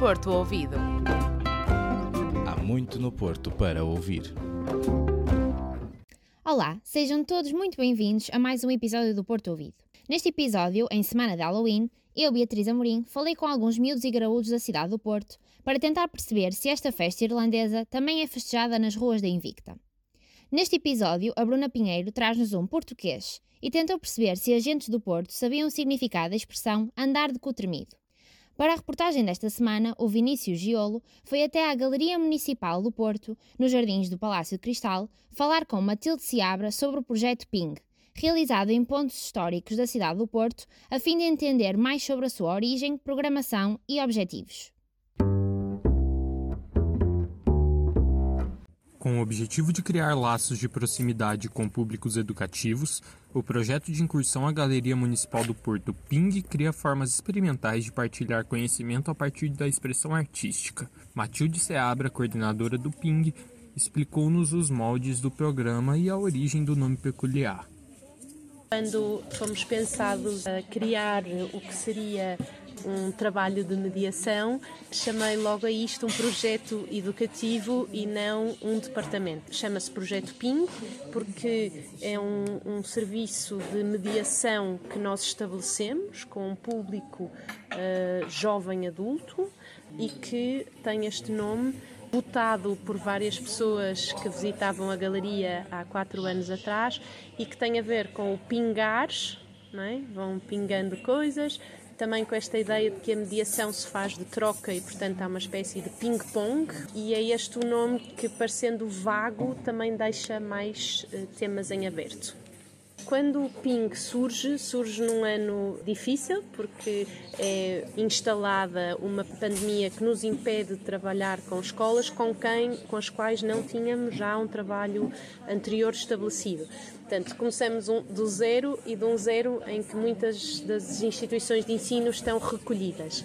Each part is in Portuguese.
Porto Ouvido. Há muito no Porto para ouvir. Olá, sejam todos muito bem-vindos a mais um episódio do Porto Ouvido. Neste episódio, em semana de Halloween, eu, Beatriz Amorim, falei com alguns miúdos e graúdos da cidade do Porto para tentar perceber se esta festa irlandesa também é festejada nas ruas da Invicta. Neste episódio, a Bruna Pinheiro traz-nos um português e tentou perceber se agentes do Porto sabiam o significado da expressão andar de cu tremido. Para a reportagem desta semana, o Vinícius Giolo foi até à Galeria Municipal do Porto, nos Jardins do Palácio de Cristal, falar com Matilde Seabra sobre o projeto PING, realizado em pontos históricos da cidade do Porto, a fim de entender mais sobre a sua origem, programação e objetivos. Com o objetivo de criar laços de proximidade com públicos educativos, o projeto de incursão à Galeria Municipal do Porto Ping cria formas experimentais de partilhar conhecimento a partir da expressão artística. Matilde Seabra, coordenadora do Ping, explicou-nos os moldes do programa e a origem do nome peculiar. Quando fomos pensados a criar o que seria um trabalho de mediação, chamei logo a isto um projeto educativo e não um departamento. Chama-se Projeto PIN porque é um, um, serviço de mediação que nós estabelecemos com um público uh, jovem adulto e que tem este nome votado por várias pessoas que visitavam a galeria há quatro anos atrás e que tem a ver com o pingar, é? vão pingando coisas, também com esta ideia de que a mediação se faz de troca e, portanto, há uma espécie de ping-pong, e é este o nome que, parecendo vago, também deixa mais uh, temas em aberto. Quando o Ping surge, surge num ano difícil, porque é instalada uma pandemia que nos impede de trabalhar com escolas com quem, com as quais não tínhamos já um trabalho anterior estabelecido. Portanto, começamos um, do zero e de um zero em que muitas das instituições de ensino estão recolhidas.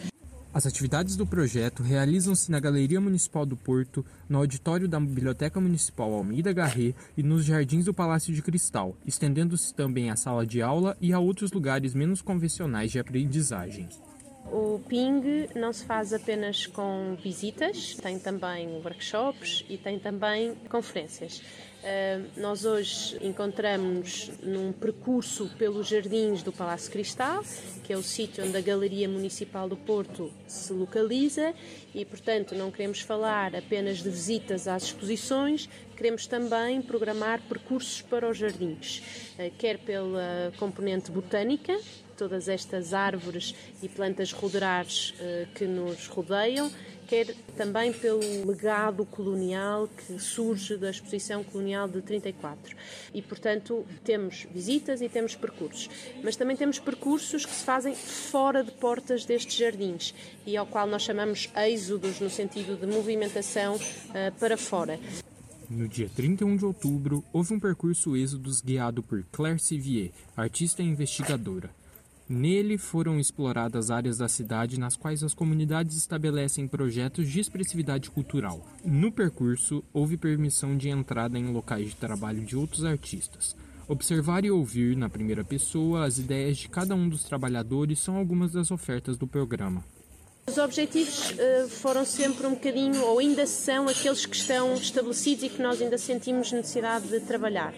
As atividades do projeto realizam-se na Galeria Municipal do Porto, no auditório da Biblioteca Municipal Almeida Garret e nos jardins do Palácio de Cristal, estendendo-se também à sala de aula e a outros lugares menos convencionais de aprendizagem. O PING não se faz apenas com visitas, tem também workshops e tem também conferências. Nós hoje encontramos num percurso pelos jardins do Palácio Cristal, que é o sítio onde a Galeria Municipal do Porto se localiza, e portanto não queremos falar apenas de visitas às exposições, queremos também programar percursos para os jardins, uh, quer pela componente botânica, todas estas árvores e plantas ruderares uh, que nos rodeiam, quer também pelo legado colonial que surge da exposição colonial de 34. E, portanto, temos visitas e temos percursos. Mas também temos percursos que se fazem fora de portas destes jardins e ao qual nós chamamos êxodos no sentido de movimentação uh, para fora. No dia 31 de outubro, houve um percurso êxodos guiado por Claire Sivier, artista e investigadora. Nele foram exploradas áreas da cidade nas quais as comunidades estabelecem projetos de expressividade cultural. No percurso, houve permissão de entrada em locais de trabalho de outros artistas. Observar e ouvir, na primeira pessoa, as ideias de cada um dos trabalhadores são algumas das ofertas do programa. Os objetivos uh, foram sempre um bocadinho, ou ainda são aqueles que estão estabelecidos e que nós ainda sentimos necessidade de trabalhar.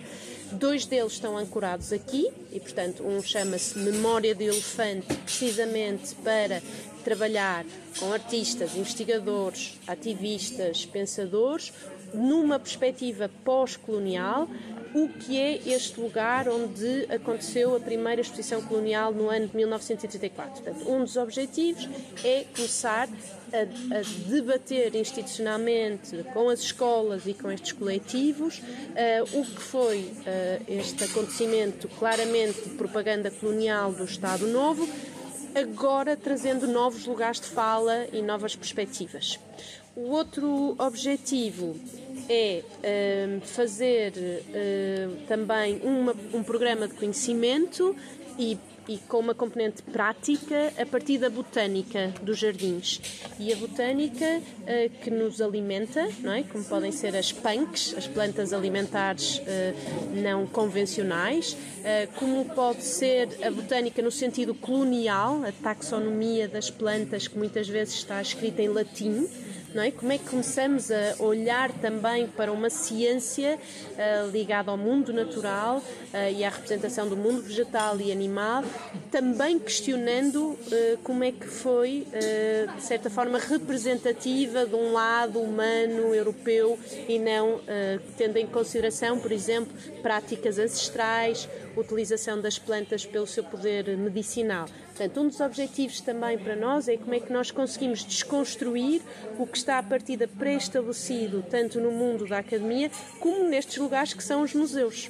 Dois deles estão ancorados aqui e, portanto, um chama-se Memória de Elefante, precisamente para trabalhar com artistas, investigadores, ativistas, pensadores, numa perspectiva pós-colonial, o que é este lugar onde aconteceu a primeira exposição colonial no ano de 1934. Portanto, um dos objetivos é começar a, a, debater institucionalmente com as escolas e com estes coletivos uh, o que foi uh, este acontecimento claramente de propaganda colonial do Estado Novo, agora trazendo novos lugares de fala e novas perspectivas. O outro objetivo é uh, fazer uh, também uma, um programa de conhecimento e e com uma componente prática a partir da botânica dos jardins. E a botânica uh, que nos alimenta, não é? como podem ser as punks, as plantas alimentares uh, não convencionais, como pode ser a botânica no sentido colonial, a taxonomia das plantas que muitas vezes está escrita em latim não é? Como é que começamos a olhar também para uma ciência uh, ligada ao mundo natural uh, e à representação do mundo vegetal e animal, também questionando uh, como é que foi, de certa forma, representativa de um lado humano, europeu e não tendo em consideração, por exemplo, práticas ancestrais, utilização das plantas pelo seu poder medicinal. Portanto, um dos objetivos também para nós é como é que nós conseguimos desconstruir o que está a partida pré-estabelecido, tanto no mundo da academia como nestes lugares que são os museus.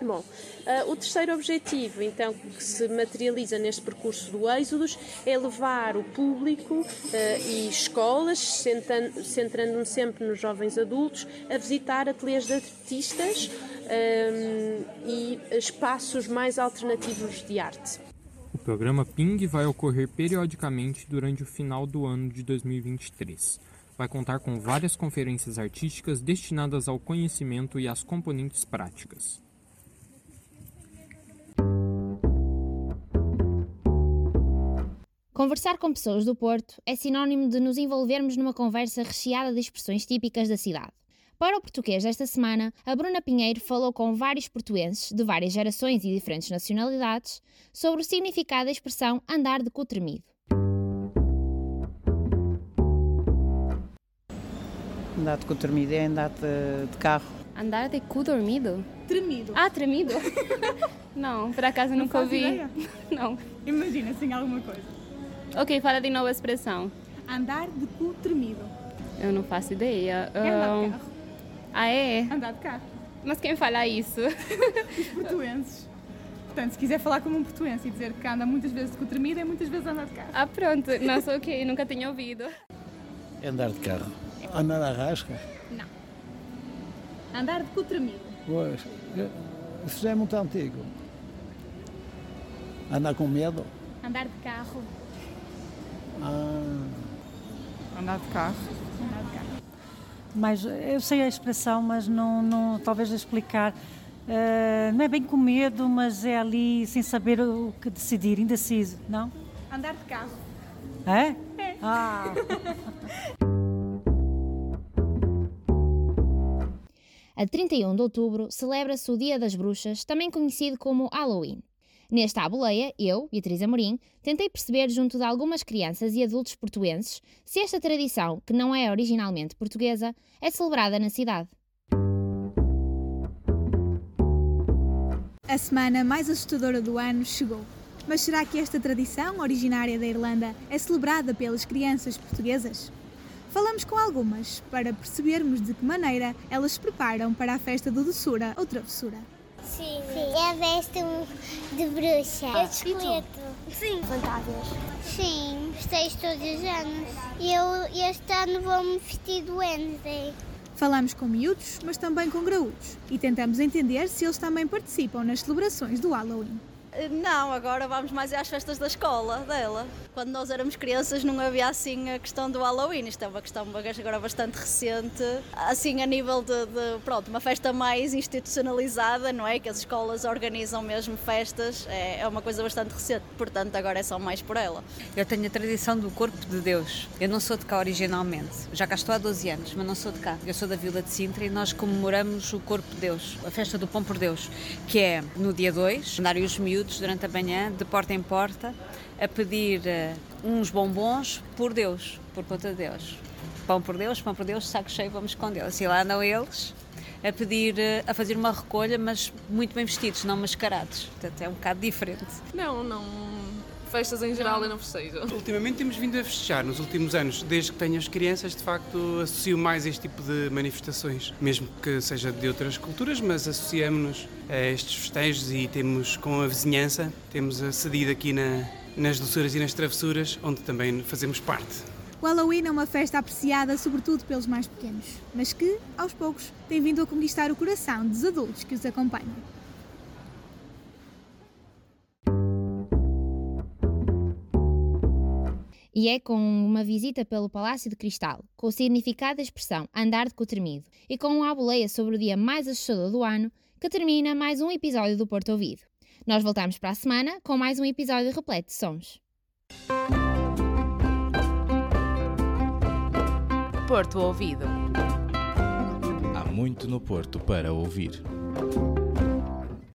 Bom, uh, o terceiro objetivo, então, que se materializa neste percurso do Êxodos é levar o público uh, e escolas, centrando-me sempre nos jovens adultos, a visitar ateliês de artistas um, e espaços mais alternativos de arte. O programa Ping vai ocorrer periodicamente durante o final do ano de 2023. Vai contar com várias conferências artísticas destinadas ao conhecimento e às componentes práticas. Conversar com pessoas do Porto é sinónimo de nos envolvermos numa conversa recheada de expressões típicas da cidade. Para o português desta semana, a Bruna Pinheiro falou com vários portuenses de várias gerações e diferentes nacionalidades sobre o significado da expressão andar de cu tremido. Andar de cu tremido é andar de, de carro. Andar de cu dormido? Tremido. Ah, tremido? Não, por acaso Não nunca ouvi. ideia? Não. Imagina assim alguma coisa. Ok, fala de novo a expressão. Andar de cu tremido. Eu não faço ideia. É andar de carro. Ah, é? Andar de carro. Mas quem fala isso? Os portuenses. Portanto, se quiser falar como um portuense e dizer que anda muitas vezes de cu tremido, é muitas vezes andar de carro. Ah, pronto. Nossa, ok, nunca tinha ouvido. Andar de carro. Andar à rasca? Andar de cu tremido. Pois, isso já é muito antigo. Andar com medo? Andar de carro. Ah, Andar de carro. Andar de carro. Mas eu sei a expressão, mas não, não talvez explicar. Eh, não é bem com medo, mas é ali sem saber o que decidir, indeciso, não? Andar de carro. É? Ah, A 31 de outubro celebra-se o Dia das Bruxas, também conhecido como Halloween. Nesta aboleia, eu, Beatriz Amorim, tentei perceber junto de algumas crianças e adultos portuenses se esta tradição, que não é originalmente portuguesa, é celebrada na cidade. A semana mais assustadora do ano chegou. Mas será que esta tradição, originária da Irlanda, é celebrada pelas crianças portuguesas? Falamos com algumas para percebermos de que maneira elas se preparam para a festa do doçura ou travessura. Sim, eu vesto de bruxa. Eu de esqueleto. Sim. Fantasmas. Sim, vestejo todos os anos. E eu este ano vou-me vestir de Wednesday. Falamos com miúdos, mas também com graúdos e tentamos entender se eles também participam nas celebrações do Halloween. Não, agora vamos mais às festas da escola dela. Quando nós éramos crianças não havia assim a questão do Halloween. Isto é uma questão agora bastante recente. Assim a nível de, de, pronto, uma festa mais institucionalizada, não é? Que as escolas organizam mesmo festas. É, é uma coisa bastante recente. Portanto, agora é só mais por ela. Eu tenho a tradição do corpo de Deus. Eu não sou de cá originalmente. Já cá estou há 12 anos, mas não sou de cá. Eu sou da Vila de Sintra e nós comemoramos o corpo de Deus, a festa do Pão por Deus, que é no dia 2, andarem os miúdos durante a manhã, de porta em porta, a pedir uh, uns bombons por Deus, por conta de Deus. Pão por Deus, pão por Deus, saco cheio, vamos com Deus. E lá andam eles a pedir, uh, a fazer uma recolha, mas muito bem vestidos, não mascarados. Portanto, é um bocado diferente. Não, não. Festas em geral eu não festejo. Ultimamente temos vindo a festejar nos últimos anos, desde que tenho as crianças, de facto associo mais este tipo de manifestações, mesmo que seja de outras culturas, mas associamos-nos a estes festejos e temos com a vizinhança, temos acedido aqui na, nas doçuras e nas travessuras, onde também fazemos parte. O Halloween é uma festa apreciada sobretudo pelos mais pequenos, mas que, aos poucos, tem vindo a conquistar o coração dos adultos que os acompanham. E é com uma visita pelo Palácio de Cristal, com o significado da expressão andar de cotremido e com uma aboleia sobre o dia mais assustador do ano, que termina mais um episódio do Porto Ouvido. Nós voltamos para a semana com mais um episódio repleto de sons. Porto Ouvido. Há muito no Porto para ouvir.